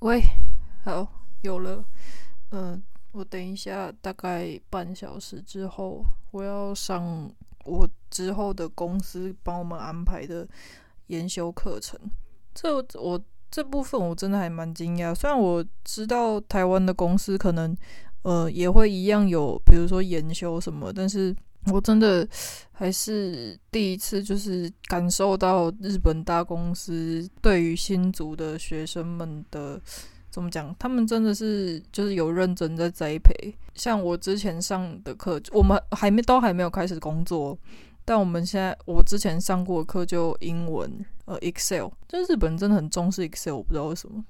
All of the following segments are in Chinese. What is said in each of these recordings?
喂，好，有了。嗯、我等一下，大概半小时之后，我要上我之后的公司帮我们安排的研修课程。这我这部分我真的还蛮惊讶。虽然我知道台湾的公司可能呃也会一样有，比如说研修什么，但是。我真的还是第一次，就是感受到日本大公司对于新卒的学生们的怎么讲？他们真的是就是有认真在栽培。像我之前上的课，我们还没都还没有开始工作，但我们现在我之前上过课就英文，呃，Excel，就日本人真的很重视 Excel，我不知道为什么。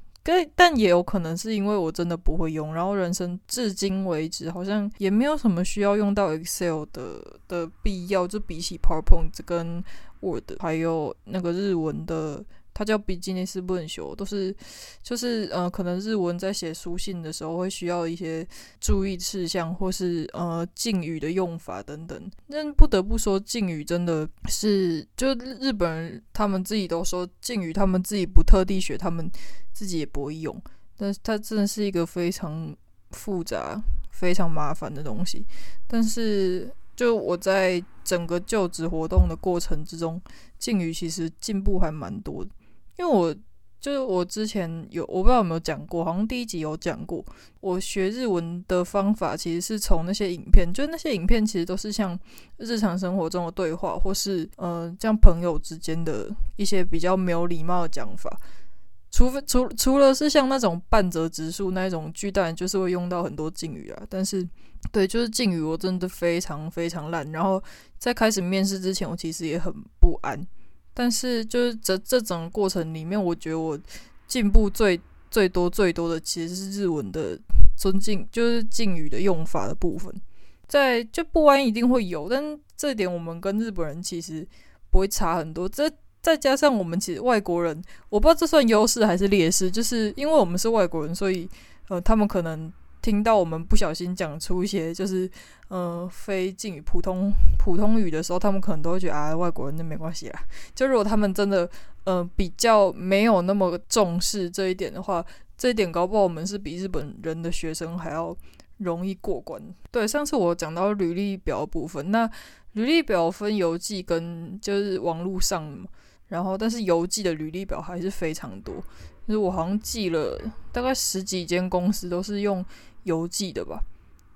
但也有可能是因为我真的不会用，然后人生至今为止好像也没有什么需要用到 Excel 的的必要，就比起 PowerPoint 跟 Word，还有那个日文的。它叫比基尼斯不能修，都是就是呃，可能日文在写书信的时候会需要一些注意事项，或是呃敬语的用法等等。但不得不说，敬语真的是就日本人他们自己都说敬语，他们自己不特地学，他们自己也不会用。但是它真的是一个非常复杂、非常麻烦的东西。但是就我在整个就职活动的过程之中，敬语其实进步还蛮多的。因为我就是我之前有我不知道有没有讲过，好像第一集有讲过。我学日文的方法其实是从那些影片，就那些影片其实都是像日常生活中的对话，或是呃像朋友之间的一些比较没有礼貌的讲法。除非除除了是像那种半泽直树那一种巨蛋，就是会用到很多敬语啊。但是对，就是敬语我真的非常非常烂。然后在开始面试之前，我其实也很不安。但是就是这这整个过程里面，我觉得我进步最最多最多的其实是日文的尊敬，就是敬语的用法的部分。在就不安一定会有，但这点我们跟日本人其实不会差很多。这再加上我们其实外国人，我不知道这算优势还是劣势，就是因为我们是外国人，所以呃，他们可能。听到我们不小心讲出一些就是呃非敬语普通普通语的时候，他们可能都会觉得啊，外国人那没关系啦。就如果他们真的呃比较没有那么重视这一点的话，这一点搞不好我们是比日本人的学生还要容易过关。对，上次我讲到履历表部分，那履历表分邮寄跟就是网络上，然后但是邮寄的履历表还是非常多，就是我好像寄了大概十几间公司都是用。邮寄的吧，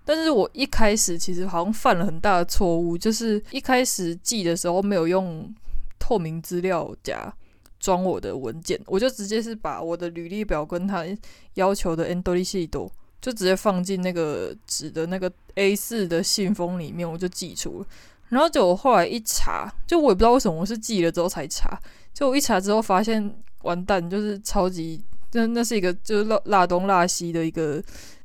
但是我一开始其实好像犯了很大的错误，就是一开始寄的时候没有用透明资料夹装我的文件，我就直接是把我的履历表跟他要求的 Entry Sheet 就直接放进那个纸的那个 A4 的信封里面，我就寄出了。然后就我后来一查，就我也不知道为什么我是寄了之后才查，就我一查之后发现完蛋，就是超级那那是一个就是落落东落西的一个。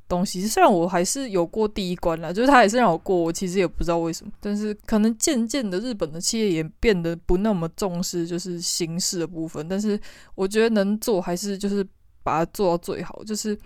东西虽然我还是有过第一关啦，就是他也是让我过，我其实也不知道为什么，但是可能渐渐的日本的企业也变得不那么重视就是形式的部分，但是我觉得能做还是就是把它做到最好，就是、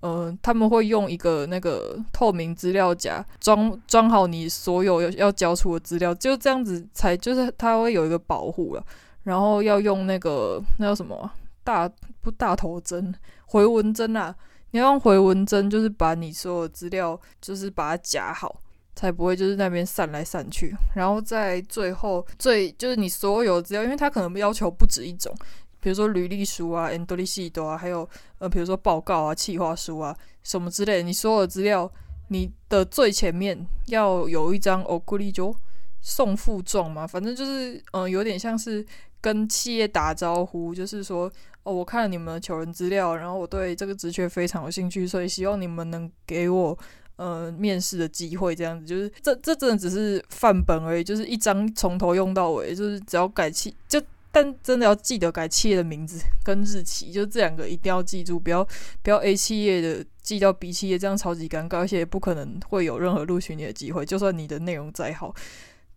呃，他们会用一个那个透明资料夹装装好你所有要要交出的资料，就这样子才就是它会有一个保护了，然后要用那个那叫什么大不大头针回纹针啊。你要用回纹针，就是把你所有资料，就是把它夹好，才不会就是那边散来散去。然后在最后最就是你所有资料，因为它可能要求不止一种，比如说履历书啊、entry sheet 啊，还有呃，比如说报告啊、企划书啊什么之类的。你所有资料，你的最前面要有一张 okurijo 送付状嘛，反正就是嗯、有点像是跟企业打招呼，就是说。哦，我看了你们的求人资料，然后我对这个职缺非常有兴趣，所以希望你们能给我呃面试的机会。这样子，就是这这真的只是范本而已，就是一张从头用到尾，就是只要改企就，但真的要记得改企业的名字跟日期，就这两个一定要记住，不要不要 A 企业的寄到 B 企业，这样超级尴尬，而且也不可能会有任何录取你的机会，就算你的内容再好。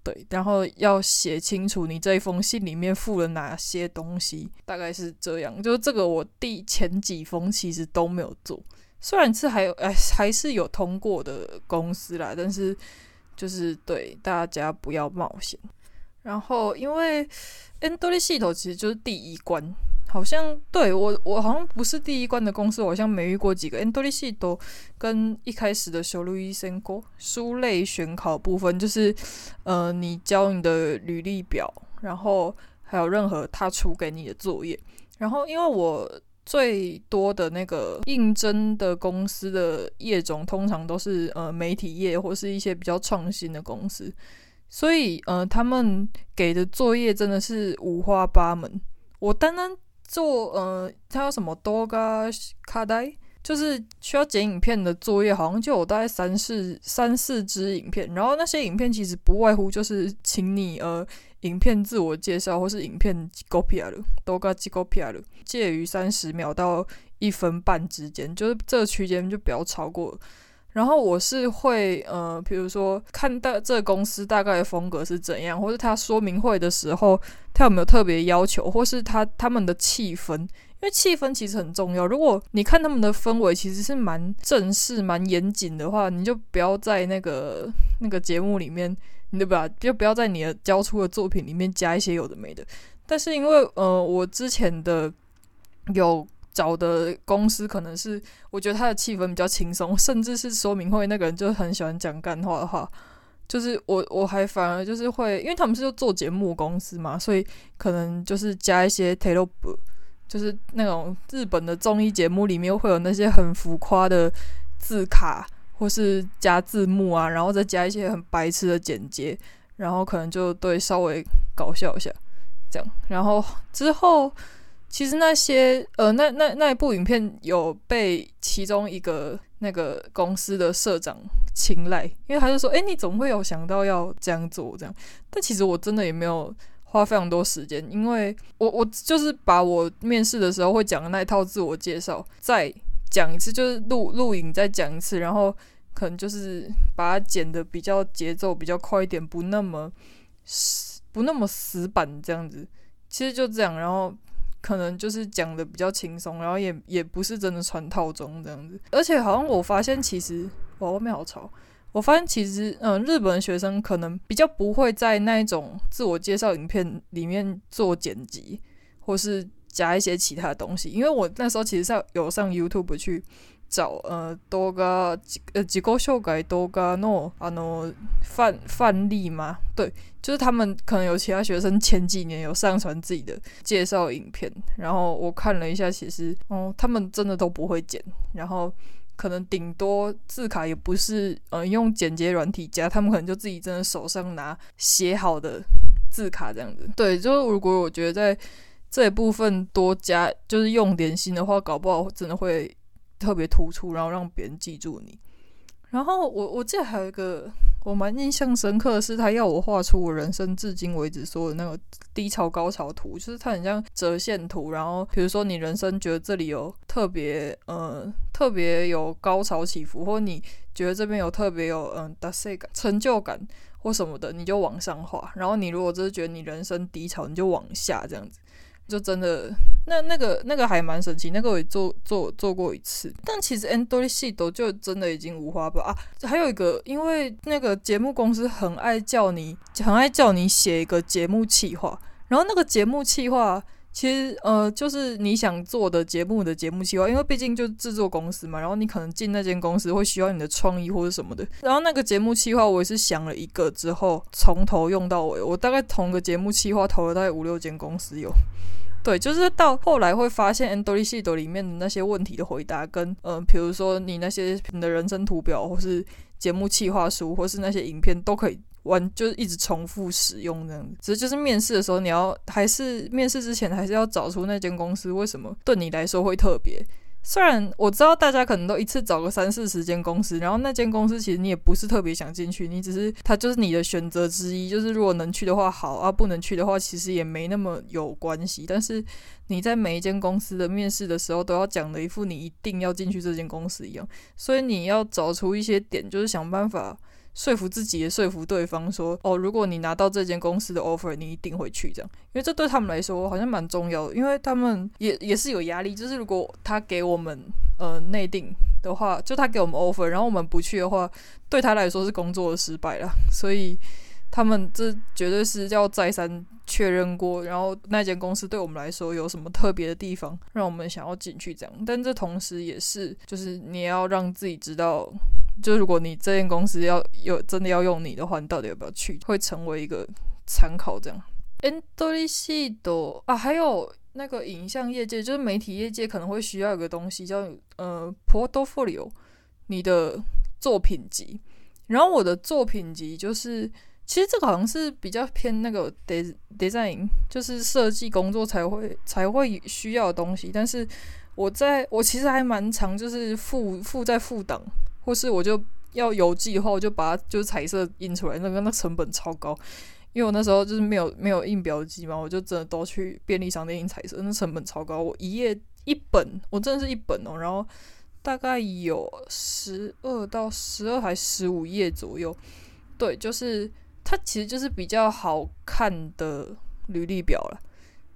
对，然后要写清楚你这一封信里面附了哪些东西，大概是这样。就是这个，我第前几封其实都没有做，虽然是还有哎，还是有通过的公司啦，但是就是对大家不要冒险。然后因为 Entry Sheet 其实就是第一关，好像对我，我好像不是第一关的公司，我好像没遇过几个。エントリーシート跟一开始的书类选考书类选考部分，就是呃，你交你的履历表，然后还有任何他出给你的作业。然后，因为我最多的那个应征的公司的业种，通常都是呃媒体业或是一些比较创新的公司。所以，呃，他们给的作业真的是五花八门。我单单 做，呃，他有什么动画课题，就是需要剪影片的作业，好像就有大概三四三四支影片。然后那些影片其实不外乎就是请你，呃，影片自我介绍或是影片几个片了，动画几个片了，介于三十秒到一分半之间，就是这个区间就不要超过。然后我是会呃，比如说看到这个公司大概的风格是怎样，或是他说明会的时候他有没有特别要求，或是他他们的气氛，因为气氛其实很重要。如果你看他们的氛围其实是蛮正式、蛮严谨的话，你就不要在那个那个节目里面，你对吧就不要在你的交出的作品里面加一些有的没的。但是因为呃，我之前的有。找的公司可能是，我觉得他的气氛比较轻松，甚至是说明会那个人就很喜欢讲干话的话，就是我我还反而就是会，因为他们是做节目公司嘛，所以可能就是加一些テロップ，就是那种日本的综艺节目里面会有那些很浮夸的字卡，或是加字幕啊，然后再加一些很白痴的剪接，然后可能就对稍微搞笑一下这样，然后之后。 其实那些呃，那那那一部影片有被其中一个那个公司的社长青睐，因为他就说：“诶，你怎么会有想到要这样做？这样？”但其实我真的也没有花非常多时间，因为我我就是把我面试的时候会讲的那一套自我介绍再讲一次，就是录录影再讲一次，然后可能就是把它剪得比较节奏比较快一点，不那么死不那么死板这样子。其实就这样，然后。可能就是讲的比较轻松，然后也也不是真的穿套装这样子，而且好像我发现其实我外面好吵，我发现其实嗯，日本学生可能比较不会在那一种自我介绍影片里面做剪辑，或是加一些其他东西，因为我那时候其实是有上 YouTube 去。找呃动画呃自己绍介动画のあの范范例嘛，对，就是他们可能有其他学生前几年有上传自己的介绍影片，然后我看了一下，其实哦，他们真的都不会剪，然后可能顶多字卡也不是呃用剪接软体加，他们可能就自己真的手上拿写好的字卡这样子。对，就是如果我觉得在这一部分多加就是用点心的话，搞不好真的会。 特别突出，然后让别人记住你。然后我我记得还有一个我蛮印象深刻的是，他要我画出我人生至今为止说的那个低潮高潮图，就是它很像折线图。然后比如说你人生觉得这里有特别呃特别有高潮起伏，或你觉得这边有特别有嗯达成感成就感或什么的，你就往上画。然后你如果就是觉得你人生低潮，你就往下这样子。就真的，那那个那个还蛮神奇，那个我也做做做过一次。但其实エントリーシート就真的已经五花八啊。还有一个，因为那个节目公司很爱叫你，很爱叫你写一个节目企划。然后那个节目企划，其实呃，就是你想做的节目的节目企划。因为毕竟就是制作公司嘛，然后你可能进那间公司会需要你的创意或者什么的。然后那个节目企划，我也是想了一个之后，从头用到尾。我大概同个节目企划投了大概五六间公司有。 对，就是到后来会发现，エントリーシート里面的那些问题的回答，跟嗯，比如说你那些你的人生图表，或是节目企划书，或是那些影片，都可以玩，就是一直重复使用这样子。只是就是面试的时候，你要还是面试之前，还是要找出那间公司为什么对你来说会特别。 虽然我知道大家可能都一次找个三四十间公司，然后那间公司其实你也不是特别想进去，你只是它就是你的选择之一，就是如果能去的话好啊，不能去的话其实也没那么有关系。但是你在每一间公司的面试的时候都要讲的一副你一定要进去这间公司一样，所以你要找出一些点，就是想办法。说服自己也说服对方说，哦，如果你拿到这间公司的 offer，你一定会去。这样，因为这对他们来说好像蛮重要的，因为他们也也是有压力，就是如果他给我们呃内定的话，就他给我们 offer，然后我们不去的话，对他来说是工作的失败了，所以他们这绝对是要再三确认过，然后那间公司对我们来说有什么特别的地方，让我们想要进去这样。但这同时也是，就是你要让自己知道，就如果你这间公司要有真的要用你的话，你到底要不要去，会成为一个参考这样。エントリーシート啊，还有那个影像业界，就是媒体业界可能会需要一个东西叫呃，portfolio，你的作品集。然后我的作品集就是，其实这个好像是比较偏那个 design，就是设计工作才会才会需要的东西。但是我在我其实还蛮常，就是附附在副档， 或是我就要有计划，我就把它就是彩色印出来，那个那成本超高。因为我那时候就是没有没有印表机嘛，我就真的都去便利商店印彩色，那成本超高。我一页一本，我真的是一本哦，然后大概有十二到十二还十五页左右。对，就是它其实就是比较好看的履历表了。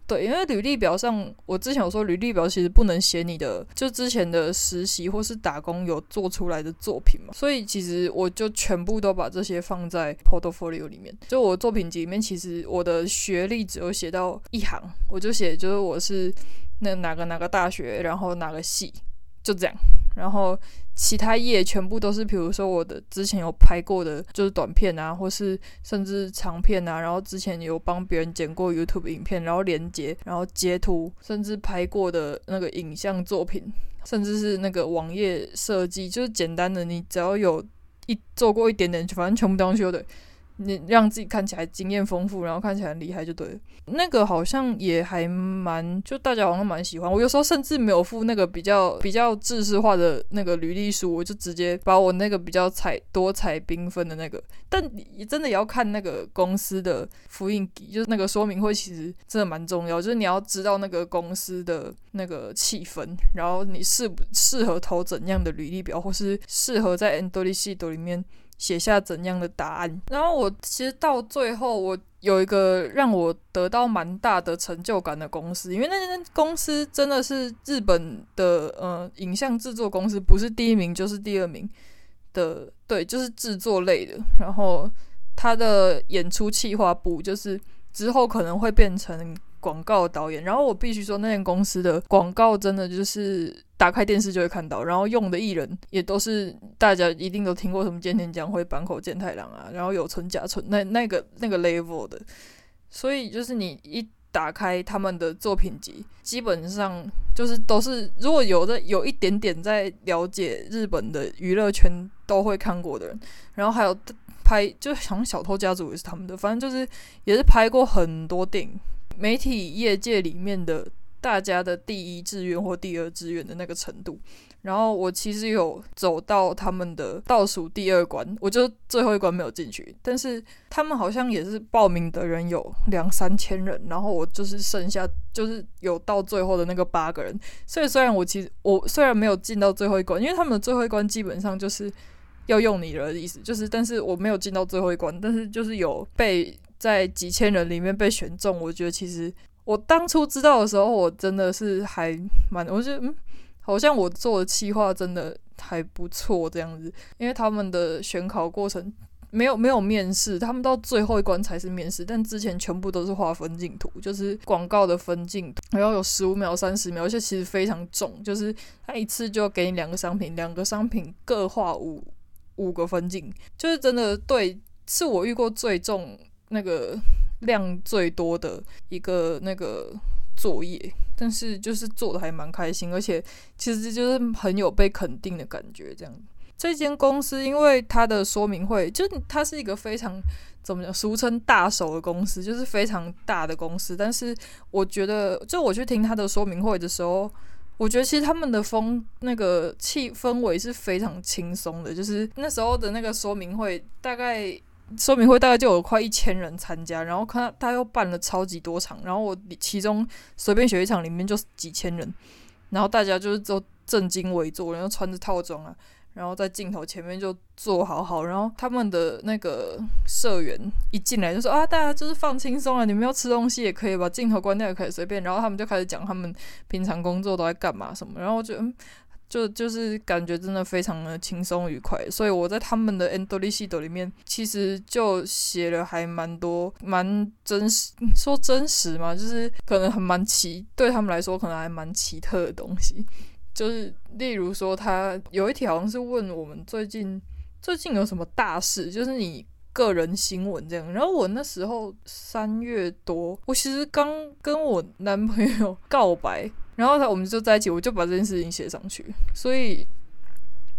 对，因为履历表上，我之前有说履历表其实不能写你的，就之前的实习或是打工有做出来的作品嘛，所以其实我就全部都把这些放在 portfolio 里面。就我作品集里面，其实我的学历只有写到一行，我就写就是我是那哪个哪个大学，然后哪个系，就这样。然后其他页全部都是，比如说我的之前有拍过的，就是短片啊，或是甚至长片啊。然后之前有帮别人剪过 YouTube 影片，然后连接，然后截图，甚至拍过的那个影像作品，甚至是那个网页设计，就是简单的，你只要有一做过一点点，反正全部东西都对。你让自己看起来经验丰富，然后看起来很厉害就对了。那个好像也还蛮，就大家好像蛮喜欢。我有时候甚至没有附那个比较比较制式化的那个履历书，我就直接把我那个比较彩多彩缤纷的那个。但你真的也要看那个公司的复印机，就是那个说明会，其实真的蛮重要。就是你要知道那个公司的那个气氛，然后你适不适合投怎样的履历表，或是适合在エントリーシート里面。 写下怎样的答案？然后我其实到最后，我有一个让我得到蛮大的成就感的公司，因为那间公司真的是日本的呃影像制作公司，不是第一名就是第二名的，对，就是制作类的。然后他的演出企划部，就是之后可能会变成广告导演。然后我必须说，那间公司的广告真的就是。打开电视就会看到，然后用的艺人也都是大家一定都听过什么菅田将晖、坂口健太郎啊，然后有村甲村那那个那个 level 的，所以就是你一打开他们的作品集，基本上就是都是如果有的有一点点在了解日本的娱乐圈都会看过的人，然后还有拍就像小偷家族也是他们的，反正就是也是拍过很多电影，媒体业界里面的。大家的第一志愿或第二志愿的那个程度，然后我其实有走到他们的倒数第二关，我就最后一关没有进去，但是他们好像也是报名的人有两三千人，然后我就是剩下就是有到最后的那个八个人，所以虽然我其实我虽然没有进到最后一关，因为他们的最后一关基本上就是要用你的意思，就是但是我没有进到最后一关，但是就是有被在几千人里面被选中，我觉得其实。我当初知道的时候，我真的是还蛮，我觉得嗯，好像我做的企划真的还不错这样子，因为他们的选考过程没有没有面试，他们到最后一关才是面试，但之前全部都是画分镜图，就是广告的分镜图，然后有十五秒、三十秒，而且其实非常重，就是他一次就给你两个商品，两个商品各画五五个分镜，就是真的对，是我遇过最重那个。量最多的一个那个作业，但是就是做的还蛮开心，而且其实就是很有被肯定的感觉。这样，这间公司因为它的说明会，就它是一个非常怎么讲，俗称大手的公司，就是非常大的公司。但是我觉得，就我去听他的说明会的时候，我觉得其实他们的风那个气氛围是非常轻松的，就是那时候的那个说明会大概。说明会大概就有快一千人参加，然后看他又办了超级多场，然后我其中随便选一场里面就几千人，然后大家就是都正襟危坐，然后穿着套装啊，然后在镜头前面就坐好好，然后他们的那个社员一进来就说啊，大家就是放轻松啊，你们要吃东西也可以，把镜头关掉也可以随便，然后他们就开始讲他们平常工作都在干嘛什么，然后我觉得嗯。就就是感觉真的非常的轻松愉快。所以我在他们的 Entry Sheet 里面，其实就写了还蛮多蛮真实，说真实嘛，就是可能还蛮奇，对他们来说可能还蛮奇特的东西。就是例如说，他有一条好像是问我们最近最近有什么大事，就是你。个人新闻这样，然后我那时候三月多，我其实刚跟我男朋友告白，然后他我们就在一起，我就把这件事情写上去，所以。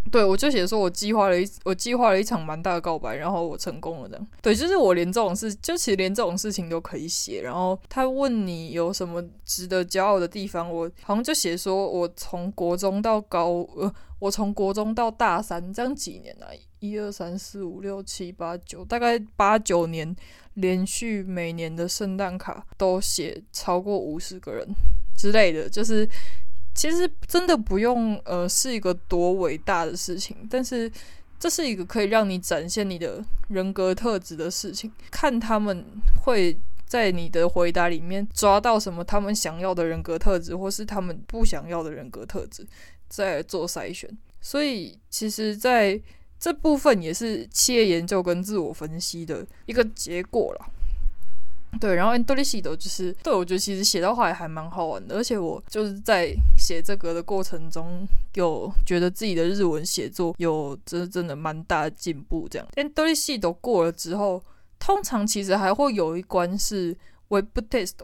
对，我就写说，我计划了一，我计划了一场蛮大的告白，然后我成功了，这样。对，就是我连这种事，就其实连这种事情都可以写。然后他问你有什么值得骄傲的地方，我好像就写说，我从国中到高，呃，我从国中到大三，这样几年啊？一二三四五六七八九，大概八九年，连续每年的圣诞卡都写超过五十个人之类的，就是。其实真的不用，呃，是一个多伟大的事情，但是这是一个可以让你展现你的人格特质的事情。看他们会在你的回答里面抓到什么他们想要的人格特质，或是他们不想要的人格特质，再做筛选。所以，其实在这部分也是企业研究跟自我分析的一个结果了。对，然后 Entry Sheet 就是对，我觉得其实写到后来还蛮好玩的，而且我就是在写这个的过程中，有觉得自己的日文写作有真真的蛮大的进步。这样 Entry Sheet 过了之后，通常其实还会有一关是 Web Test，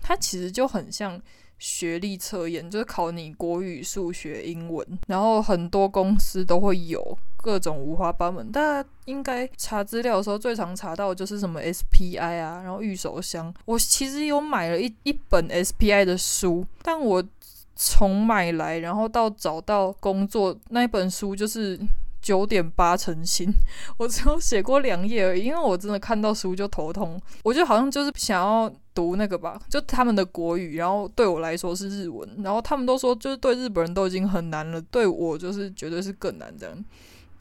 它其实就很像学历测验，就是考你国语、数学、英文，然后很多公司都会有。各种五花八门，大家应该查资料的时候最常查到的就是什么 SPI 啊，然后御守箱。我其实有买了一一本 SPI 的书，但我从买来然后到找到工作那一本书就是九点八成新，我只有写过两页而已，因为我真的看到书就头痛。我就好像就是想要读那个吧，就他们的国语，然后对我来说是日文，然后他们都说就是对日本人都已经很难了，对我就是绝对是更难这样。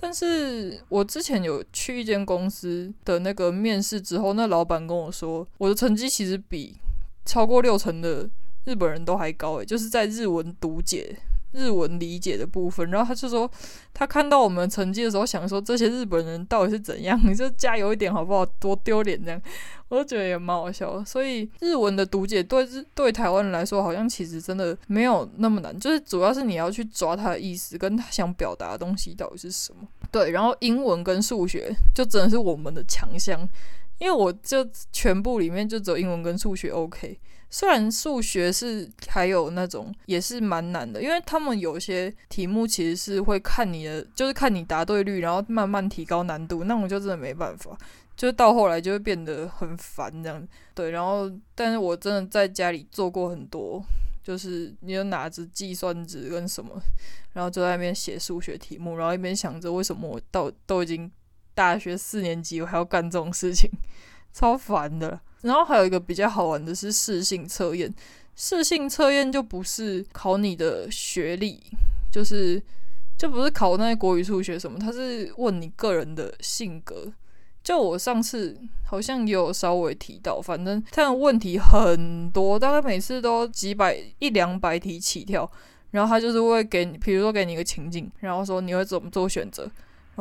但是我之前有去一间公司的那个面试之后，那老板跟我说，我的成绩其实比超过六成的日本人都还高诶，就是在日文读解、日文理解的部分。然后他就说，他看到我们成绩的时候，想说这些日本人到底是怎样？你就加油一点好不好？多丢脸这样，我就觉得也蛮好笑。所以日文的读解对日对台湾人来说，好像其实真的没有那么难，就是主要是你要去抓他的意思，跟他想表达的东西到底是什么。对，然后英文跟数学就真的是我们的强项，因为我就全部里面就只有英文跟数学 OK。虽然数学是还有那种也是蛮难的，因为他们有些题目其实是会看你的，就是看你答对率，然后慢慢提高难度，那我就真的没办法，就是到后来就会变得很烦这样。对，然后但是我真的在家里做过很多。就是你就拿着计算纸跟什么，然后就在那边写数学题目，然后一边想着为什么我到都已经大学四年级，我还要干这种事情，超烦的。然后还有一个比较好玩的是试性测验，试性测验就不是考你的学历，就是就不是考那些国语、数学什么，它是问你个人的性格。就我上次好像也有稍微提到，反正他的问题很多，大概每次都几百一两百题起跳，然后他就是会给你，比如说给你一个情境，然后说你会怎么做选择，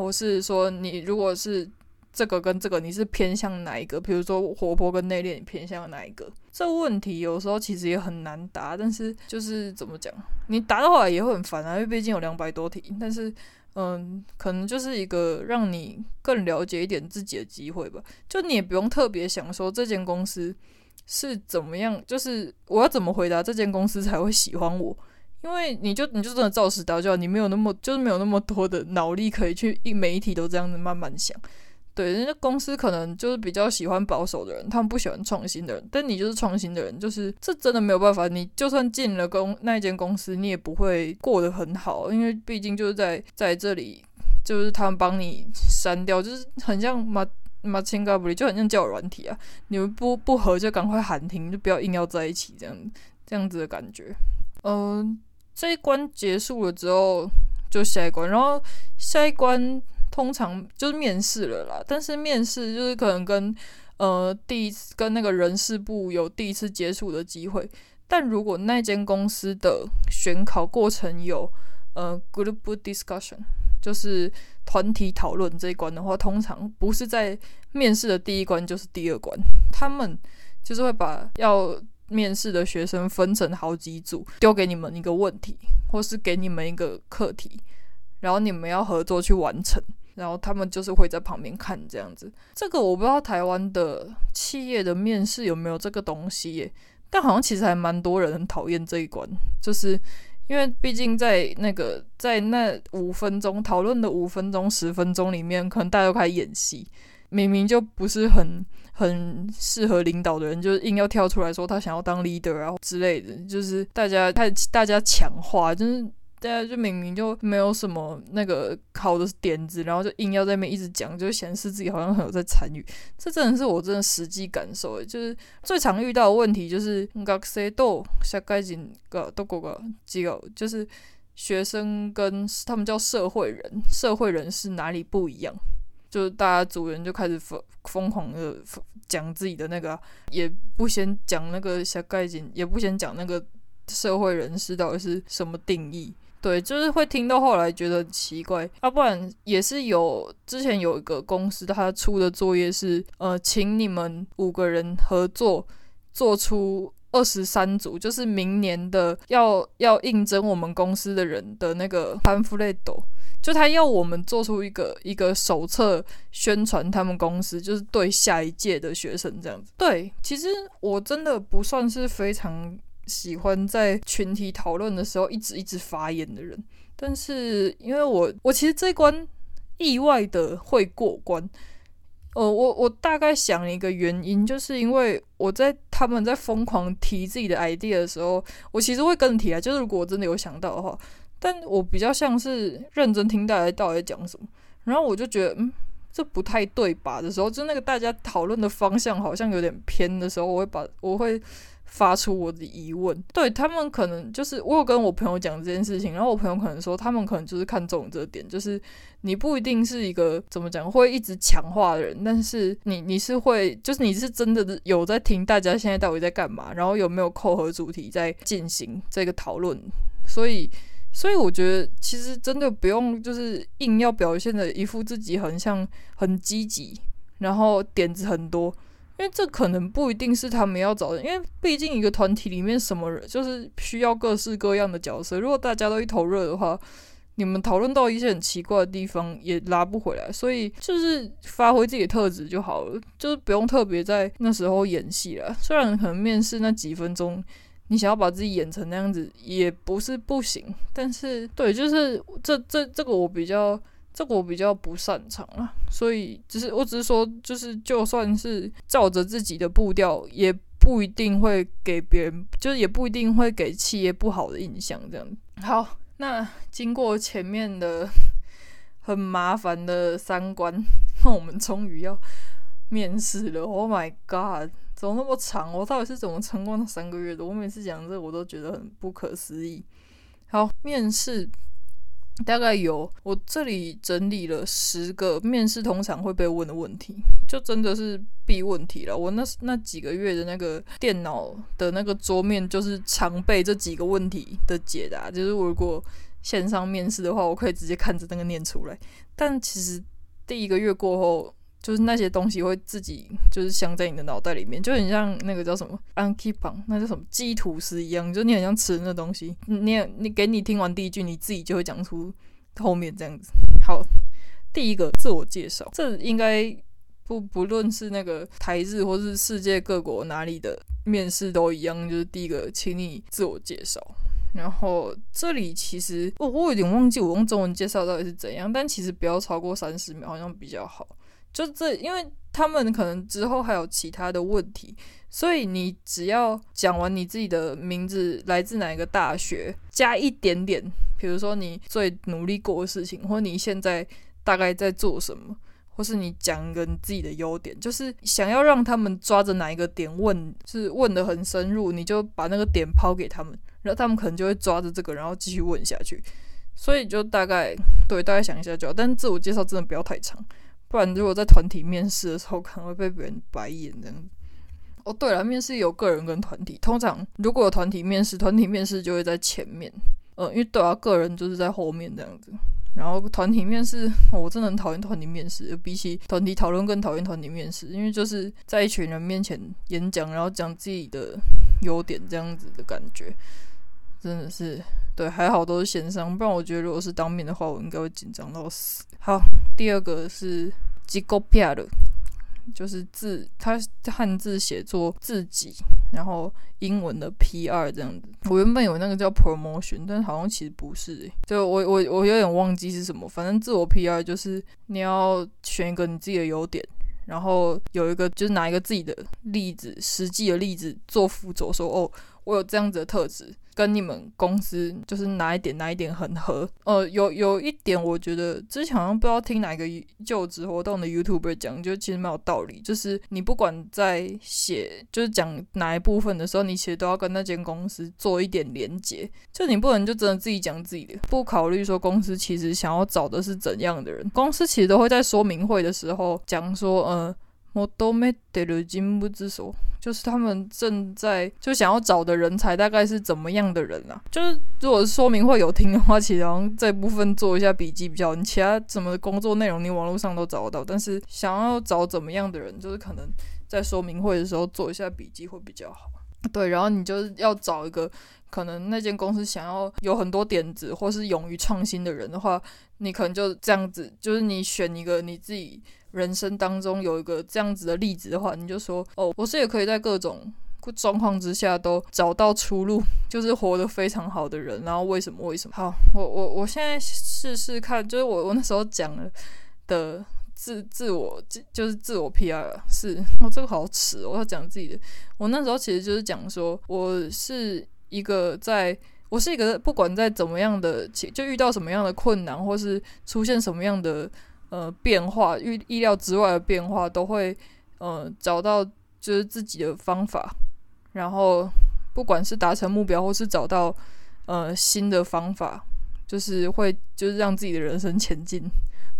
或是说你如果是这个跟这个，你是偏向哪一个？比如说活泼跟内敛，你偏向哪一个？这问题有时候其实也很难答，但是就是怎么讲，你答的话也会很烦啊，因为毕竟有两百多题，但是。嗯，可能就是一个让你更了解一点自己的机会吧。就你也不用特别想说这间公司是怎么样，就是我要怎么回答这间公司才会喜欢我，因为你就你就真的照实打教，你没有那么就是没有那么多的脑力可以去一每一题都这样子慢慢想。对，人家公司可能就是比较喜欢保守的人，他们不喜欢创新的人。但你就是创新的人，就是这真的没有办法。你就算进了公那一间公司，你也不会过得很好，因为毕竟就是在在这里，就是他们帮你删掉，就是很像马马青嘎布里，就很像叫软体啊。你们不不合就赶快喊停，就不要硬要在一起，这样这样子的感觉。嗯，这一关结束了之后，就下一关，然后下一关。通常就是面试了啦，但是面试就是可能跟呃第一次跟那个人事部有第一次接触的机会。但如果那间公司的选考过程有呃，group discussion，就是团体讨论这一关的话，通常不是在面试的第一关，就是第二关。他们就是会把要面试的学生分成好几组，丢给你们一个问题，或是给你们一个课题，然后你们要合作去完成。然后他们就是会在旁边看这样子。这个我不知道台湾的企业的面试有没有这个东西耶，但好像其实还蛮多人很讨厌这一关，就是因为毕竟在那个在那五分钟讨论的五分钟十分钟里面，可能大家都开始演戏，明明就不是很很适合领导的人，就是硬要跳出来说他想要当 leader 啊之类的，就是大家太大家强化，就是。大家就明明就没有什么那个好的点子，然后就硬要在那边一直讲，就显示自己好像很有在参与。这真的是我真的实际感受，就是最常遇到的问题就是学生と社会人がどこが违う，就是学生跟他们叫社会人，社会人是哪里不一样？ 就是大家组员就开始疯疯狂的讲自己的那个，也不先讲那个社会人，也不先讲那个社会人士到底是什么定义。对，就是会听到后来觉得很奇怪，要、啊、不然也是有之前有一个公司，他出的作业是，呃，请你们五个人合作做出二十三组，就是明年的要要应征我们公司的人的那个 pamphlet，就他要我们做出一个一个手册宣传他们公司，就是对下一届的学生这样子。对，其实我真的不算是非常。喜欢在群体讨论的时候一直一直发言的人，但是因为我我其实这一关意外的会过关，呃，我我大概想一个原因，就是因为我在他们在疯狂提自己的 idea 的时候，我其实会跟着提啊，就是如果我真的有想到的话，但我比较像是认真听大家到底在讲什么，然后我就觉得嗯，这不太对吧的时候，就那个大家讨论的方向好像有点偏的时候，我会把我会。发出我的疑问，对他们可能就是我有跟我朋友讲这件事情，然后我朋友可能说他们可能就是看中这点，就是你不一定是一个怎么讲会一直强化的人，但是你你是会就是你是真的有在听大家现在到底在干嘛，然后有没有扣合主题在进行这个讨论，所以所以我觉得其实真的不用就是硬要表现的一副自己很像很积极，然后点子很多。因为这可能不一定是他们要找的，因为毕竟一个团体里面什么人就是需要各式各样的角色。如果大家都一头热的话，你们讨论到一些很奇怪的地方也拉不回来。所以就是发挥自己的特质就好了，就是不用特别在那时候演戏了。虽然可能面试那几分钟，你想要把自己演成那样子也不是不行，但是对，就是这这这个我比较。这个我比较不擅长啊，所以只是我只是说，就是就算是照着自己的步调，也不一定会给别人，就是也不一定会给企业不好的印象。这样好，那经过前面的很麻烦的三关，那我们终于要面试了。Oh my god，怎么那么长？我到底是怎么撑过那三个月的？我每次讲这，我都觉得很不可思议。好，面试。大概有我这里整理了十个面试通常会被问的问题，就真的是必问题了。我那那几个月的那个电脑的那个桌面，就是常备这几个问题的解答。就是我如果线上面试的话，我可以直接看着那个念出来。但其实第一个月过后，就是那些东西会自己就是镶在你的脑袋里面，就很像那个叫什么暗记榜，那叫什么鸡吐司一样，就你很像吃那东西，你你给你听完第一句，你自己就会讲出后面这样子。好，第一个自我介绍，这应该不不论是那个台日或是世界各国哪里的面试都一样，就是第一个，请你自我介绍。然后这里其实我我有点忘记我用中文介绍到底是怎样，但其实不要超过三十秒，好像比较好。就这，因为他们可能之后还有其他的问题，所以你只要讲完你自己的名字，来自哪一个大学，加一点点，比如说你最努力过的事情，或你现在大概在做什么，或是你讲一个你自己的优点，就是想要让他们抓着哪一个点问，是问得很深入，你就把那个点抛给他们，然后他们可能就会抓着这个，然后继续问下去。所以就大概对，大概想一下就好，但自我介绍真的不要太长。不然，如果在团体面试的时候，可能会被别人白眼这样。哦，对了，面试有个人跟团体，通常如果有团体面试，团体面试就会在前面。呃，因为对啊，个人就是在后面这样子。然后团体面试，我真的很讨厌团体面试，比起团体讨论更讨厌团体面试，因为就是在一群人面前演讲，然后讲自己的优点这样子的感觉，真的是对，还好都是线上，不然我觉得如果是当面的话，我应该会紧张到死。好，第二个是自己 PR。就是字，它汉字写作自己，然后英文的 PR 这样子。我原本以为那个叫 promotion，但好像其实不是欸。就我我我有点忘记是什么，反正自我 PR 就是你要选一个你自己的优点，然后有一个就是拿一个自己的例子，实际的例子做辅佐，说哦，我有这样子的特质。跟你们公司就是哪一点哪一点很合，呃，有有一点我觉得之前好像不知道听哪个就职活动的 YouTuber 讲，就其实蛮有道理。就是你不管在写，就是讲哪一部分的时候，你其实都要跟那间公司做一点连接。就你不能就真的自己讲自己的，不考虑说公司其实想要找的是怎样的人。公司其实都会在说明会的时候讲说，呃。求めてる人物像，就是他们正在就想要找的人才大概是怎么样的人啊？就是如果说明会有听的话，其实好像这部分做一下笔记比较。你其他什么工作内容，你网络上都找得到。但是想要找怎么样的人，就是可能在说明会的时候做一下笔记会比较好。对，然后你就是要找一个可能那间公司想要有很多点子或是勇于创新的人的话，你可能就这样子，就是你选一个你自己。 人生当中有一个这样子的例子的话，你就说哦，我是也可以在各种状况之下都找到出路，就是活得非常好的人。然后为什么？为什么？好，我我我现在试试看，就是我我那时候讲了的自自我就是自我 PR 是，哦，这个好耻哦，我要讲自己的。我那时候其实就是讲说，我是一个在，我是一个不管在怎么样的，就遇到什么样的困难，或是出现什么样的。呃，变化预意料之外的变化，都会呃找到就是自己的方法，然后不管是达成目标，或是找到呃新的方法，就是会就是让自己的人生前进，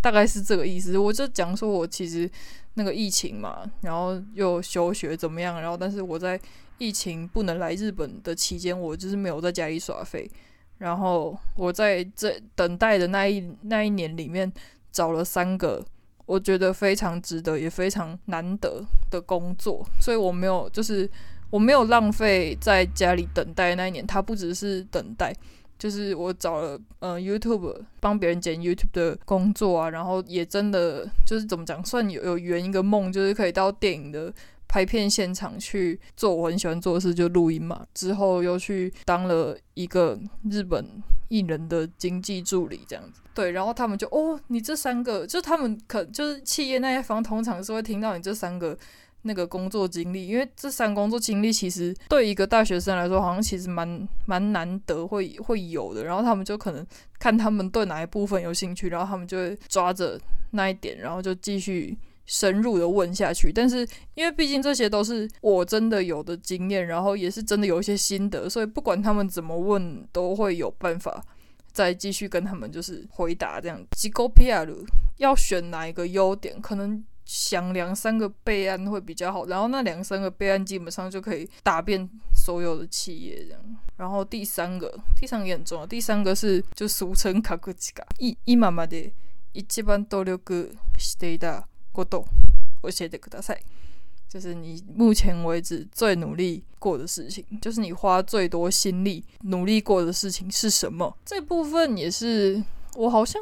大概是这个意思。我就讲说我其实那个疫情嘛，然后又休学怎么样，然后但是我在疫情不能来日本的期间，我就是没有在家里耍废，然后我在这等待的那一那一年里面。找了三个我觉得非常值得也非常难得的工作，所以我没有就是我没有浪费在家里等待那一年。它不只是等待，就是我找了嗯 YouTube 帮别人剪 YouTube 的工作啊，然后也真的就是怎么讲，算有有圆一个梦，就是可以到电影的拍片现场去做我很喜欢做的事，就录音嘛。之后又去当了一个日本艺人的经济助理，这样子。对，然后他们就哦，你这三个，就他们可就是企业那一方，通常是会听到你这三个那个工作经历，因为这三工作经历其实对一个大学生来说，好像其实蛮蛮难得会会有的。然后他们就可能看他们对哪一部分有兴趣，然后他们就会抓着那一点，然后就继续深入的问下去。但是因为毕竟这些都是我真的有的经验，然后也是真的有一些心得，所以不管他们怎么问，都会有办法。再继续跟他们就是回答这样，自己 PR 要选哪一个优点，可能想两三个备案会比较好，然后那两三个备案基本上就可以打遍所有的企业这样。然后第三个，第三个也很重要，第三个是就俗称卡库吉卡，い今まで一番努力していた こと教えてください。就是你目前为止最努力过的事情，就是你花最多心力努力过的事情是什么？这部分也是我好像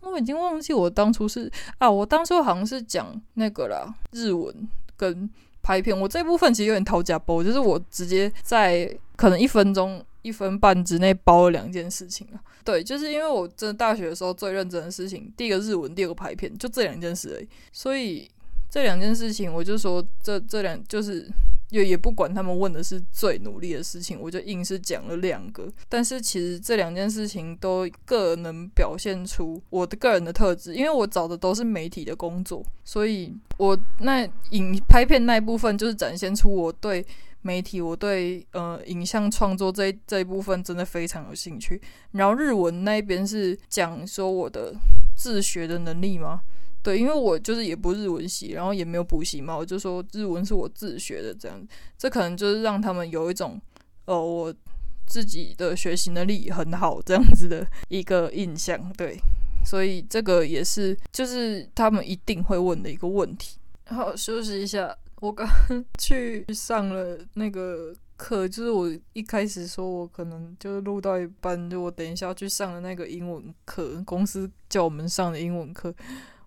我已经忘记我当初是啊，我当初好像是讲那个啦，日文跟拍片。我这部分其实有点偷吃步，就是我直接在可能一分钟 一分半之内包了两件事情啊。对，就是因为我真的大学的时候最认真的事情，第一个日文，第二个排片，就这两件事而已，所以。这两件事情，我就说这这两就是也也不管他们问的是最努力的事情，我就硬是讲了两个。但是其实这两件事情都各能表现出我的个人的特质，因为我找的都是媒体的工作，所以我那影拍片那一部分就是展现出我对媒体、我对呃影像创作这这一部分真的非常有兴趣。然后日文那边是讲说我的自学的能力吗？对，因为我就是也不日文系，然后也没有补习嘛，我就说日文是我自学的这样，这可能就是让他们有一种，呃，我自己的学习能力很好这样子的一个印象。对，所以这个也是就是他们一定会问的一个问题。好，休息一下，我刚 去上了那个。课就是我一开始说，我可能就录到一半，就我等一下去上的那个英文课，公司叫我们上的英文课，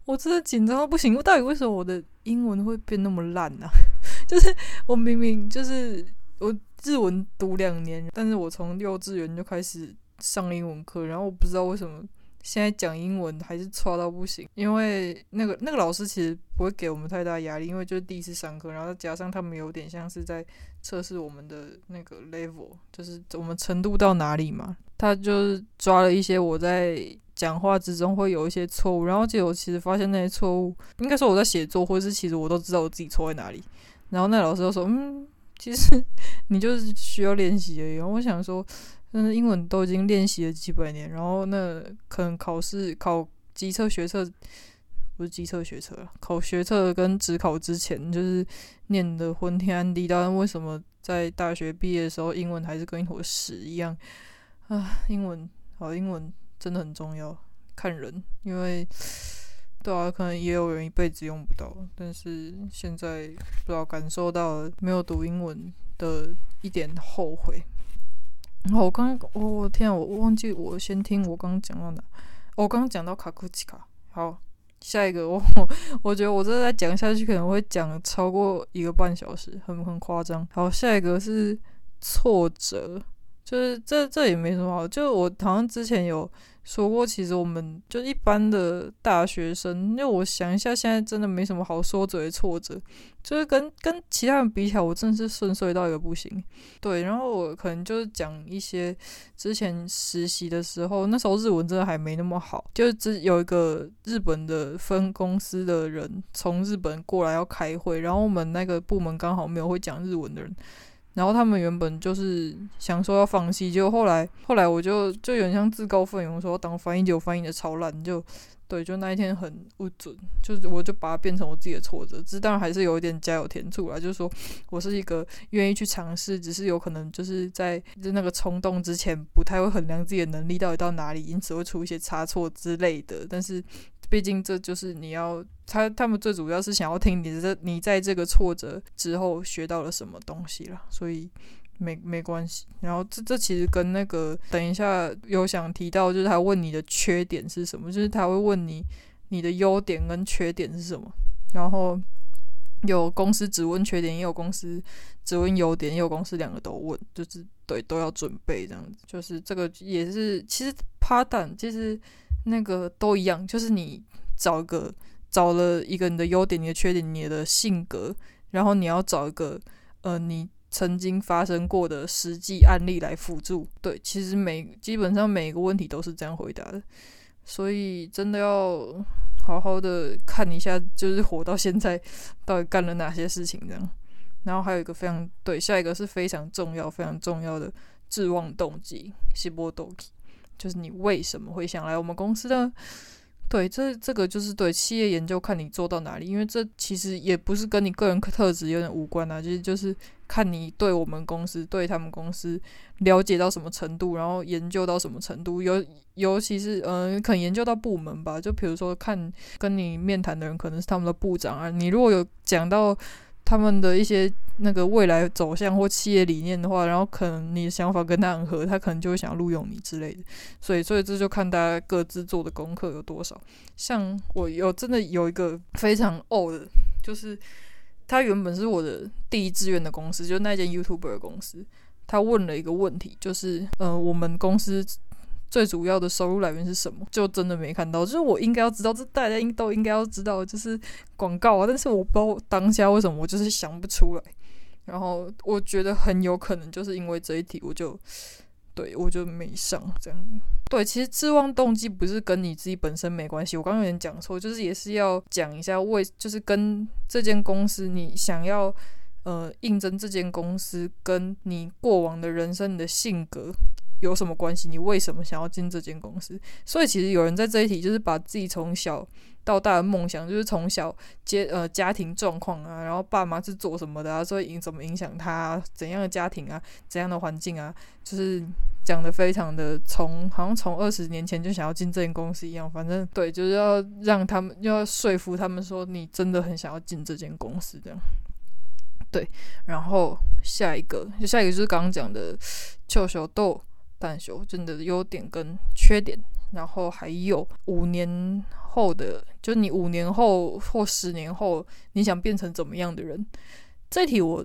我真的紧张到不行。我到底为什么我的英文会变那么烂呢？就是我明明就是我日文读两年，但是我从幼稚园就开始上英文课，然后我不知道为什么。现在讲英文还是差到不行，因为那个那个老师其实不会给我们太大压力，因为就是第一次上课，然后加上他们有点像是在测试我们的那个 level，就是我们程度到哪里嘛。他就是抓了一些我在讲话之中会有一些错误，然后结果其实发现那些错误，应该说我在写作，或者是其实我都知道我自己错在哪里。然后那老师就说：“嗯，其实你就是需要练习而已。”然后我想说。但是英文都已经练习了几百年，然后那可能考试考机测学测，不是机测学测，考学测跟指考之前就是念得昏天暗地，但为什么在大学毕业的时候英文还是跟一坨屎一样啊？英文好，英文真的很重要，看人，因为对啊，可能也有人一辈子用不到，但是现在不知道感受到了没有读英文的一点后悔。然后我刚刚，我天，我忘记我先听我刚刚讲到哪。我刚刚讲到卡库奇卡。好，下一个我 我觉得我这再讲下去可能会讲超过一个半小时，很很夸张。好，下一个是挫折，就是这这也没什么好，就是我好像之前有。说过，其实我们就一般的大学生，因为我想一下，现在真的没什么好说嘴的挫折，就是跟跟其他人比起来，我真的是顺遂到一个不行。对，然后我可能就是讲一些之前实习的时候，那时候日文真的还没那么好，就是只有一个日本的分公司的人从日本过来要开会，然后我们那个部门刚好没有会讲日文的人。然后他们原本就是想说要放弃，结果后来后来我就就有点像自告奋勇说当翻译，结果翻译的超烂，就对，就那一天很不准，就是我就把它变成我自己的挫折，只是当然还是有一点加油添醋啦，就是说我是一个愿意去尝试，只是有可能就是在就那个冲动之前不太会衡量自己的能力到底到哪里，因此会出一些差错之类的，但是。毕竟这就是你要他他们最主要是想要听你这你在这个挫折之后学到了什么东西了，所以没没关系。然后这这其实跟那个等一下有想提到，就是他问你的缺点是什么，就是他会问你你的优点跟缺点是什么。然后有公司只问缺点，也有公司只问优点，也有公司两个都问，就是对都要准备这样子。就是这个也是其实 part 其实。那个都一样，就是你找个找了一个你的优点、你的缺点、你的性格，然后你要找一个呃你曾经发生过的实际案例来辅助。对，其实每基本上每一个问题都是这样回答的，所以真的要好好的看一下，就是活到现在到底干了哪些事情这样。然后还有一个非常对，下一个是非常重要、非常重要的志望动机，志望动机。就是你为什么会想来我们公司呢？对，这这个就是对企业研究，看你做到哪里，因为这其实也不是跟你个人特质有点无关啊，就是就是看你对我们公司、对他们公司了解到什么程度，然后研究到什么程度，尤尤其是嗯、呃，可能研究到部门吧，就比如说看跟你面谈的人可能是他们的部长啊，你如果有讲到。他们的一些那个未来走向或企业理念的话，然后可能你的想法跟他很合，他可能就会想要录用你之类的。所以，所以这就看大家各自做的功课有多少。像我有真的有一个非常傲的，就是他原本是我的第一志愿的公司，就是那间 YouTuber 的公司。他问了一个问题，就是呃，我们公司。最主要的收入来源是什么？就真的没看到，就是我应该要知道，这大家应都应该要知道，就是广告啊。但是我不知道当下为什么我就是想不出来。然后我觉得很有可能就是因为这一题，我就对我就没上这样。对，其实自望动机不是跟你自己本身没关系。我刚刚有点讲错，就是也是要讲一下为，就是跟这间公司你想要呃应征这间公司，跟你过往的人生、你的性格。有什么关系？你为什么想要进这间公司？所以其实有人在这一题就是把自己从小到大的梦想，就是从小接呃家庭状况啊，然后爸妈是做什么的啊，所以影怎么影响他，怎样的家庭啊，怎样的环境啊，就是讲得非常的从好像从二十年前就想要进这间公司一样，反正对，就是要让他们要说服他们说你真的很想要进这间公司这样。对，然后下一个就下一个就是刚刚讲的臭小豆蛋修真的优点跟缺点，然后还有五年后的，就你五年后或十年后你想变成怎么样的人？这题我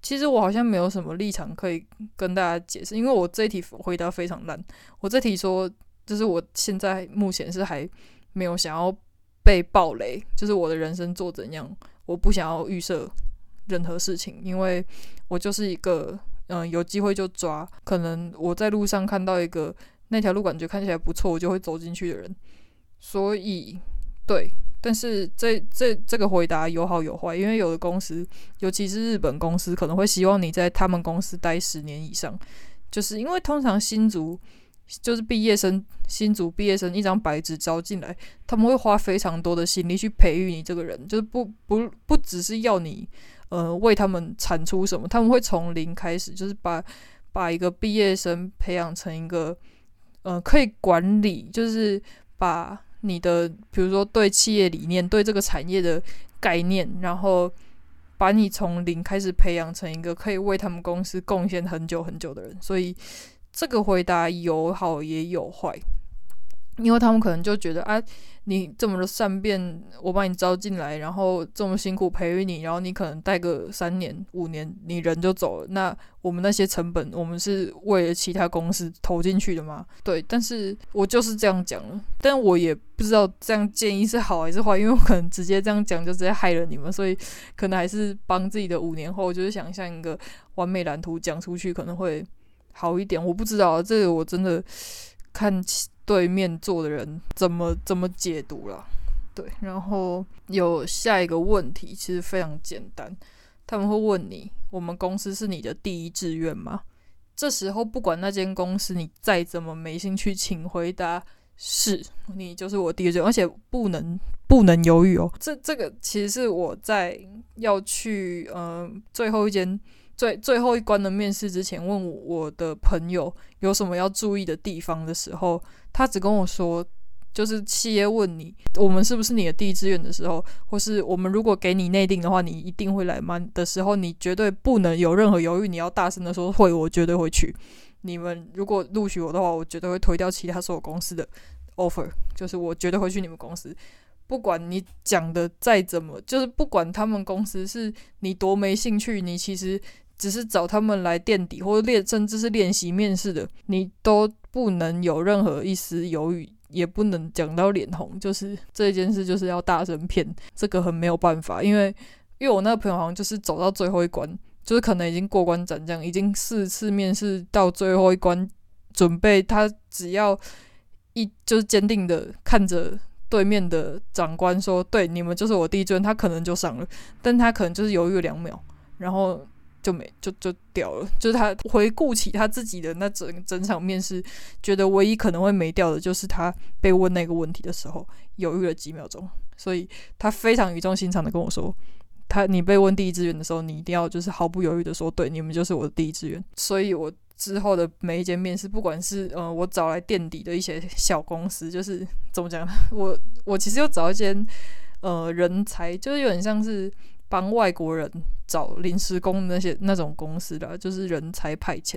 其实我好像没有什么立场可以跟大家解释，因为我这题回答非常烂。我这题说就是我现在目前是还没有想要被爆雷，就是我的人生做怎样，我不想要预设。任何事情，因为我就是一个，嗯、有机会就抓。可能我在路上看到一个那条路感觉看起来不错，我就会走进去的人。所以，对，但是这这这个回答有好有坏，因为有的公司，尤其是日本公司，可能会希望你在他们公司待十年以上，就是因为通常新卒就是毕业生，新卒毕业生一张白纸招进来，他们会花非常多的心力去培育你这个人，就是不不不只是要你。呃，为他们产出什么？他们会从零开始，就是把把一个毕业生培养成一个呃可以管理，就是把你的比如说对企业理念、对这个产业的概念，然后把你从零开始培养成一个可以为他们公司贡献很久很久的人。所以这个回答有好也有坏。因为他们可能就觉得啊，你这么的善变，我把你招进来，然后这么辛苦培育你，然后你可能待个三年五年，你人就走了。那我们那些成本，我们是为了其他公司投进去的吗？对，但是我就是这样讲了，但我也不知道这样建议是好还是坏，因为我可能直接这样讲就直接害了你们，所以可能还是帮自己的五年后就是想象一个完美蓝图讲出去可能会好一点。我不知道这个我真的看。对面坐的人怎么怎么解读了？对，然后有下一个问题，其实非常简单，他们会问你：我们公司是你的第一志愿吗？这时候不管那间公司你再怎么没兴趣，请回答是，你就是我第一志愿，而且不能不能犹豫哦。这这个其实是我在要去呃最后一间。最最后一关的面试之前，问我的朋友有什么要注意的地方的时候，他只跟我说，就是企业问你我们是不是你的第一志愿的时候，或是我们如果给你内定的话，你一定会来吗的时候，你绝对不能有任何犹豫，你要大声的说会，我绝对会去。你们如果录取我的话，我绝对会推掉其他所有公司的 offer，就是我绝对会去你们公司。不管你讲的再怎么，就是不管他们公司是你多没兴趣，你其实。只是找他们来垫底，或者练，甚至是练习面试的，你都不能有任何一丝犹豫，也不能讲到脸红。就是这件事，就是要大声骗，这个很没有办法。因为，因为我那个朋友好像就是走到最后一关，就是可能已经过关斩将，已经四次面试到最后一关，准备他只要一就是坚定的看着对面的长官说：“对，你们就是我第一志愿。”他可能就上了，但他可能就是犹豫两秒，然后。就没就就掉了，就是他回顾起他自己的那整整场面试，觉得唯一可能会没掉的，就是他被问那个问题的时候犹豫了几秒钟，所以他非常语重心长的跟我说，他你被问第一志愿的时候，你一定要就是毫不犹豫的说，对，你们就是我的第一志愿。所以我之后的每一间面试，不管是呃我找来垫底的一些小公司，就是怎么讲，我我其实又找一间呃人才，就是有点像是。帮外国人找临时工那些那种公司的，就是人才派遣、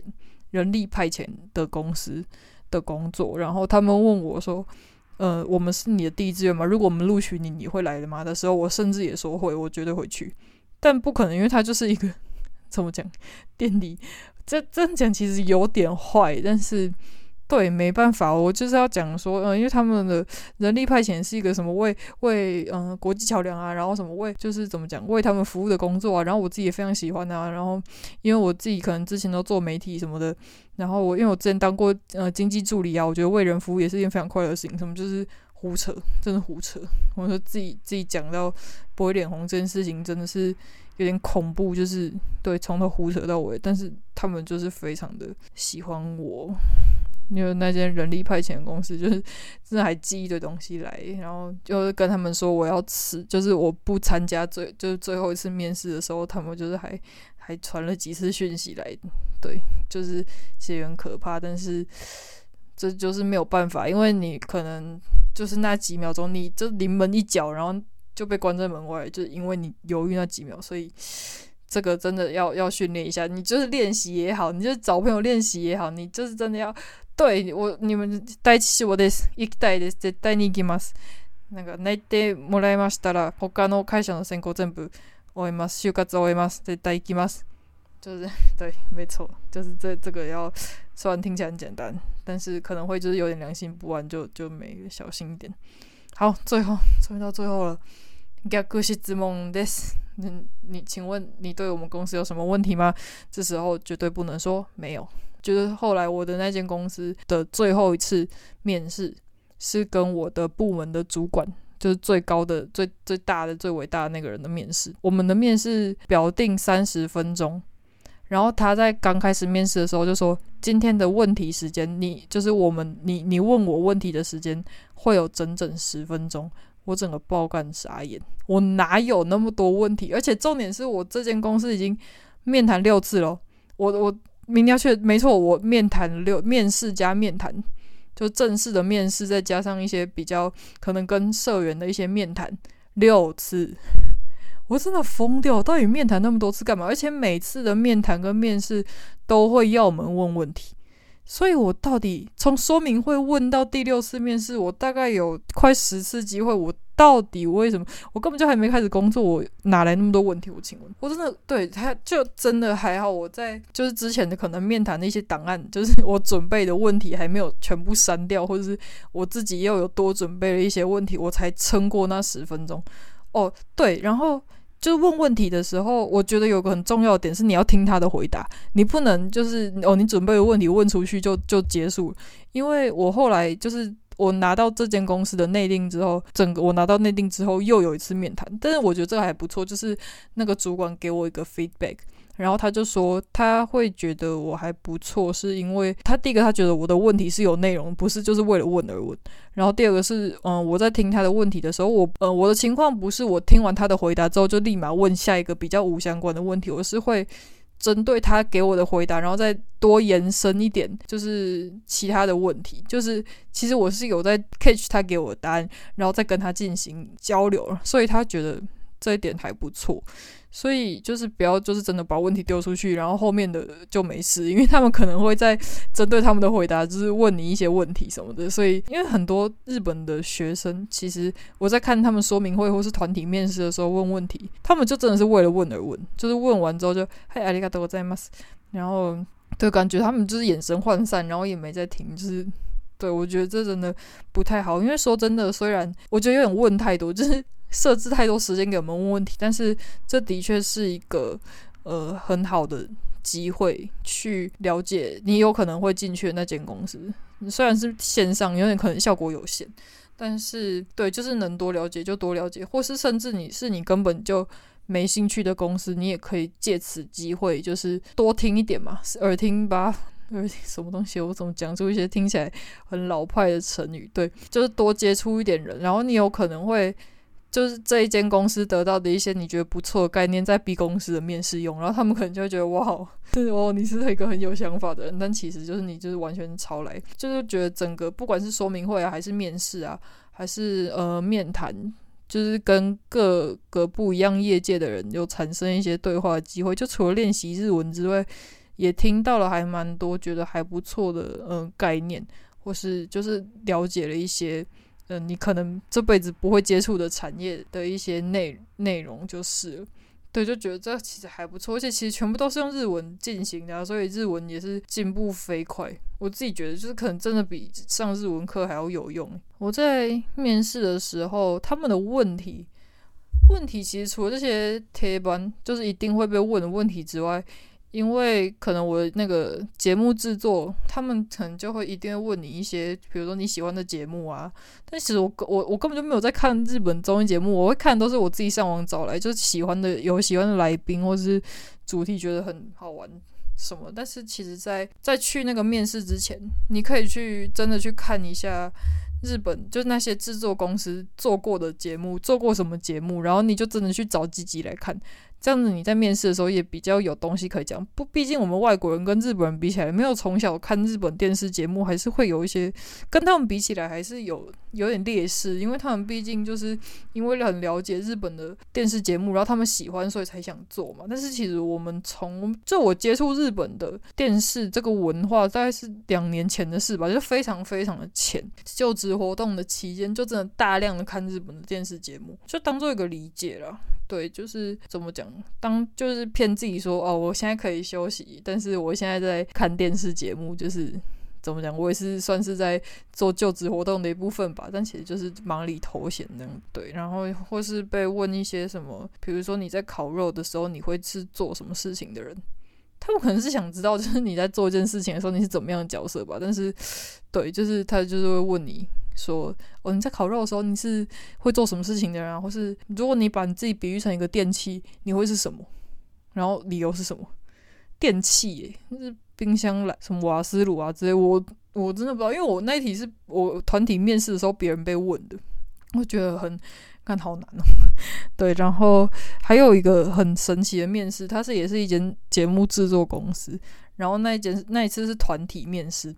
人力派遣的公司的工作。然后他们问我说：“呃，我们是你的第一志愿吗？如果我们录取你，你会来的吗？”的时候，我甚至也说会，我绝对会去。但不可能，因为他就是一个 怎么讲，垫底。这这样讲其实有点坏，但是。对，没办法，我就是要讲说，嗯，因为他们的人力派遣是一个什么为为嗯国际桥梁啊，然后什么为就是怎么讲为他们服务的工作啊，然后我自己也非常喜欢啊，然后因为我自己可能之前都做媒体什么的，然后我因为我之前当过呃经济助理啊，我觉得为人服务也是一件非常快乐的事情，什么就是胡扯，真的胡扯，我说自己自己讲到不会脸红这件事情真的是有点恐怖，就是对从头胡扯到尾，但是他们就是非常的喜欢我。因为那间人力派遣公司就是真的还寄一堆东西来，然后就是跟他们说我要辞，就是我不参加最就是最后一次面试的时候，他们就是还还传了几次讯息来，对，就是其实很可怕，但是这就是没有办法，因为你可能就是那几秒钟，你就临门一脚，然后就被关在门外，就是因为你犹豫那几秒，所以。这个真的要要训练一下，你就是练习也好，你就是找朋友练习也好，你就是真的要对我你们第一志望です行きたいです绝対に行きます。那个内定もらいましたら他の会社の选考全部终えます，就活终えます，绝対行きます。就是对，没错，就是这这个要虽然听起来很简单，但是可能会就是有点良心不安，就就没小心一点。好，最后终于到最后了，逆质问です。 你你，请问你对我们公司有什么问题吗？这时候绝对不能说没有。就是后来我的那间公司的最后一次面试，是跟我的部门的主管，就是最高的、最最大的、最伟大的那个人的面试。我们的面试表定三十分钟，然后他在刚开始面试的时候就说：“今天的问题时间，你就是我们你你问我问题的时间会有整整十分钟。”我整个爆干傻眼，我哪有那么多问题？而且重点是我这间公司已经面谈六次了。我我明天要去，没错，我面谈六面试加面谈，就正式的面试，再加上一些比较可能跟社员的一些面谈，六次，我真的疯掉！到底面谈那么多次干嘛？而且每次的面谈跟面试都会要我们问问题。所以，我到底从说明会问到第六次面试，我大概有快十次机会。我到底为什么？我根本就还没开始工作，我哪来那么多问题？我请问，我真的对他就真的还好。我在就是之前的可能面谈的一些档案，就是我准备的问题还没有全部删掉，或者是我自己又有多准备了一些问题，我才撑过那十分钟。哦，对，然后。就是问问题的时候，我觉得有个很重要的点是你要听他的回答，你不能就是哦，你准备的问题问出去就就结束。因为我后来就是我拿到这间公司的内定之后，整个我拿到内定之后又有一次面谈，但是我觉得这个还不错，就是那个主管给我一个 feedback。然后他就说他会觉得我还不错，是因为他第一个他觉得我的问题是有内容，不是就是为了问而问。然后第二个是，嗯，我在听他的问题的时候，我呃我的情况不是我听完他的回答之后就立马问下一个比较无相关的问题，我是会针对他给我的回答，然后再多延伸一点，就是其他的问题，就是其实我是有在 catch 他给我的答案，然后再跟他进行交流，所以他觉得这一点还不错。所以就是不要，就是真的把问题丢出去，然后后面的就没事，因为他们可能会在针对他们的回答，就是问你一些问题什么的。所以，因为很多日本的学生，其实我在看他们说明会或是团体面试的时候问问题，他们就真的是为了问而问，就是问完之后就嗨，ありがとうございます，然后对，感觉他们就是眼神涣散，然后也没在听，就是 对，我觉得这真的不太好。因为说真的，虽然我觉得有点问太多，就是。设置太多时间给我们问问题，但是这的确是一个呃很好的机会去了解你有可能会进去的那间公司。虽然是线上，有点可能效果有限，但是对，就是能多了解就多了解，或是甚至你是你根本就没兴趣的公司，你也可以借此机会就是多听一点嘛，耳听吧，耳听什么东西？我怎么讲出一些听起来很老派的成语？对，就是多接触一点人，然后你有可能会。就是这一间公司得到的一些你觉得不错的概念，在 B 公司的面试用，然后他们可能就会觉得哇，对哦，你是一个很有想法的人，但其实就是你就是完全抄来，就是觉得整个不管是说明会啊，还是面试啊，还是呃面谈，就是跟各个不一样业界的人有产生一些对话的机会。就除了练习日文之外，也听到了还蛮多觉得还不错的呃概念，或是就是了解了一些。嗯，你可能这辈子不会接触的产业的一些内内容就是，对，就觉得这其实还不错，而且其实全部都是用日文进行的，所以日文也是进步飞快。我自己觉得就是可能真的比上日文课还要有用。我在面试的时候，他们的问题问题其实除了这些贴板，就是一定会被问的问题之外。因为可能我那个节目制作，他们可能就会一定会问你一些，比如说你喜欢的节目啊。但其实我我我根本就没有在看日本综艺节目，我会看都是我自己上网找来，就是喜欢的有喜欢的来宾或是主题觉得很好玩，什么，但是其实在，在在去那个面试之前，你可以去真的去看一下日本，就是那些制作公司做过的节目，做过什么节目，然后你就真的去找几集来看。这样子你在面试的时候也比较有东西可以讲。不，毕竟我们外国人跟日本人比起来，没有从小看日本电视节目，还是会有一些跟他们比起来还是有有点劣势。因为他们毕竟就是因为很了解日本的电视节目，然后他们喜欢，所以才想做嘛。但是其实我们从就我接触日本的电视这个文化，大概是两年前的事吧，就非常非常的浅。就职活动的期间，就真的大量的看日本的电视节目，就当做一个理解了。对，就是怎么讲，当就是骗自己说哦，我现在可以休息，但是我现在在看电视节目，就是怎么讲，我也是算是在做就职活动的一部分吧，但其实就是忙里偷闲那样。对，然后或是被问一些什么，比如说你在烤肉的时候，你会是做什么事情的人？他们可能是想知道，就是你在做一件事情的时候，你是怎么样的角色吧。但是，对，就是他就是会问你。说哦，你在烤肉的时候，你是会做什么事情的人啊？或是如果你把你自己比喻成一个电器，你会是什么？然后理由是什么？电器耶，就是冰箱来什么瓦斯炉啊之类。我我真的不知道，因为我那一题是我团体面试的时候别人被问的，我觉得很看好难哦。对，然后还有一个很神奇的面试，它是也是一间节目制作公司，然后那一间那一次是团体面试。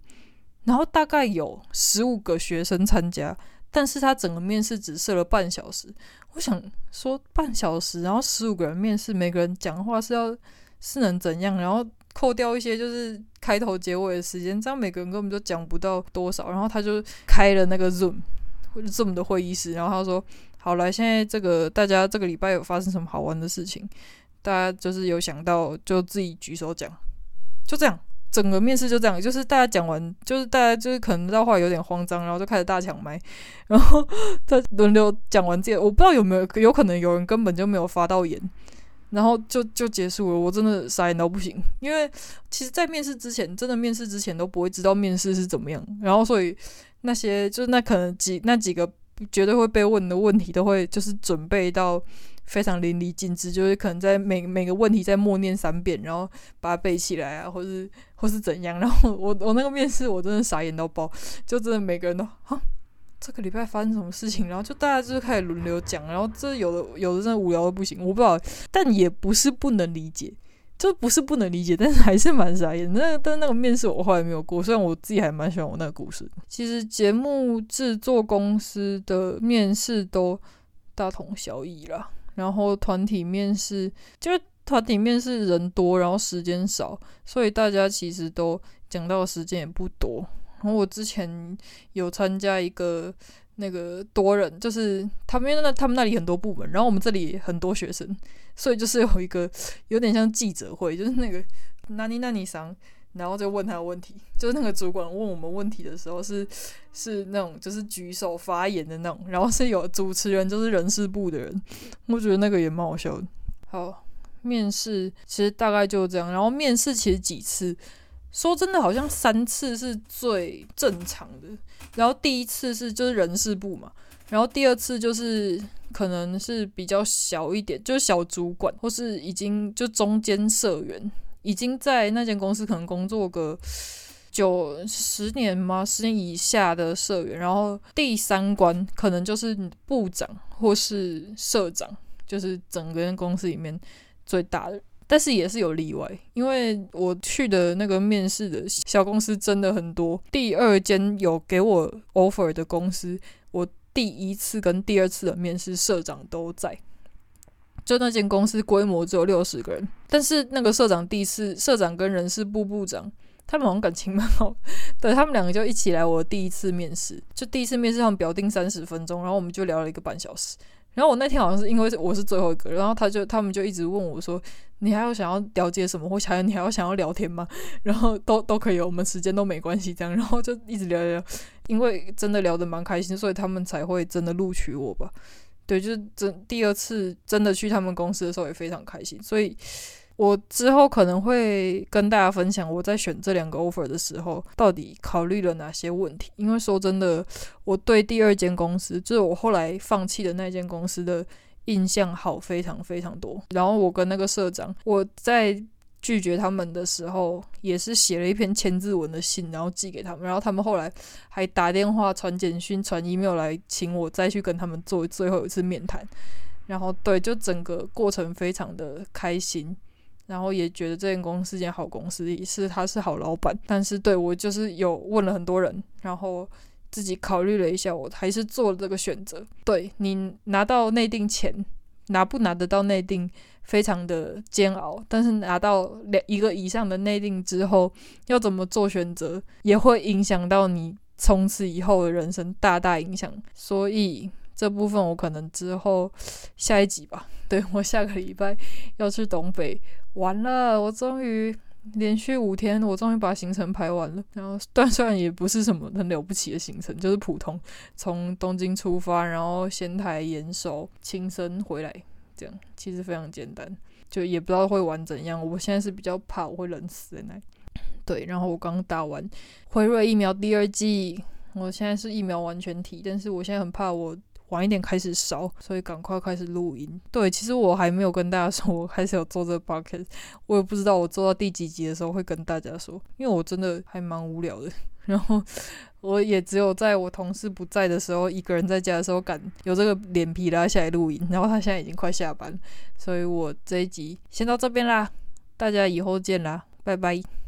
然后大概有十五个学生参加，但是他整个面试只设了半小时。我想说半小时，然后十五个人面试，每个人讲话是要是能怎样？然后扣掉一些就是开头结尾的时间，这样每个人根本就讲不到多少。然后他就开了那个 Zoom 或者 Zoom 的会议室，然后他说：“好，来，现在这个大家这个礼拜有发生什么好玩的事情？大家就是有想到就自己举手讲，就这样。”整个面试就这样，就是大家讲完，就是大家就是可能到后有点慌张，然后就开始大抢麦，然后他轮流讲完这，我不知道有没有有可能有人根本就没有发到言，然后就就结束了。我真的傻眼到不行，因为其实，在面试之前，真的面试之前都不会知道面试是怎么样，然后所以那些就是那可能几那几个绝对会被问的问题，都会就是准备到。非常淋漓尽致，就是可能在每每个问题再默念三遍，然后把它背起来啊，或是或是怎样。然后我我那个面试我真的傻眼到爆，就真的每个人都啊，这个礼拜发生什么事情？然后就大家就是开始轮流讲，然后这有的有的真的无聊的不行，我不知道，但也不是不能理解，就不是不能理解，但是还是蛮傻眼。那但那个面试我后来没有过，虽然我自己还蛮喜欢我那个故事。其实节目制作公司的面试都大同小异啦。然后团体面试，就是团体面试人多，然后时间少，所以大家其实都讲到的时间也不多。然后我之前有参加一个那个多人，就是他们那他们那里很多部门，然后我们这里很多学生，所以就是有一个有点像记者会，就是那个那尼那尼桑。然后就问他问题，就是那个主管问我们问题的时候是是那种就是举手发言的那种，然后是有主持人就是人事部的人，我觉得那个也蛮好笑的。好，面试其实大概就这样，然后面试其实几次，说真的好像三次是最正常的，然后第一次是就是人事部嘛，然后第二次就是可能是比较小一点，就是小主管或是已经就中间社员。已经在那间公司可能工作个九十年吗？十年以下的社员，然后第三关可能就是部长或是社长，就是整个公司里面最大的。但是也是有例外，因为我去的那个面试的小公司真的很多。第二间有给我 offer 的公司，我第一次跟第二次的面试社长都在。就那间公司规模只有六十个人，但是那个社长第一次，社长跟人事部部长，他们好像感情蛮好，对，他们两个就一起来我第一次面试，就第一次面试他们表定三十分钟，然后我们就聊了一个半小时。然后我那天好像是因为我是最后一个，然后他就他们就一直问我说：“你还要想要了解什么？或想要你还要想要聊天吗？”然后都都可以，我们时间都没关系，这样，然后就一直聊聊，因为真的聊得蛮开心，所以他们才会真的录取我吧。对，就是真第二次真的去他们公司的时候也非常开心，所以我之后可能会跟大家分享我在选这两个 offer 的时候到底考虑了哪些问题。因为说真的，我对第二间公司，就是我后来放弃的那间公司的印象好非常非常多。然后我跟那个社长，我在拒绝他们的时候，也是写了一篇千字文的信，然后寄给他们。然后他们后来还打电话、传简讯、传 email 来请我再去跟他们做最后一次面谈。然后对，就整个过程非常的开心，然后也觉得这间公司是间好公司，也是他是好老板。但是对我就是有问了很多人，然后自己考虑了一下，我还是做了这个选择。对，你拿到内定钱，拿不拿得到内定？非常的煎熬，但是拿到两一个以上的内定之后，要怎么做选择，也会影响到你从此以后的人生，大大影响。所以这部分我可能之后下一集吧。对，我下个礼拜要去东北玩了，我终于连续五天，我终于把行程排完了。然后，但虽然也不是什么很了不起的行程，就是普通，从东京出发，然后仙台、岩手、青森回来。这样其实非常简单，就也不知道会玩怎样。我现在是比较怕我会冷死在那。对，然后我刚打完辉瑞疫苗第二剂，我现在是疫苗完全体，但是我现在很怕我晚一点开始烧，所以赶快开始录音。对，其实我还没有跟大家说我开始有做这个 podcast，我也不知道我做到第几集的时候会跟大家说，因为我真的还蛮无聊的。然后我也只有在我同事不在的时候，一个人在家的时候，敢有这个脸皮拉下来录音。然后他现在已经快下班，所以我这一集先到这边啦，大家以后见啦，拜拜。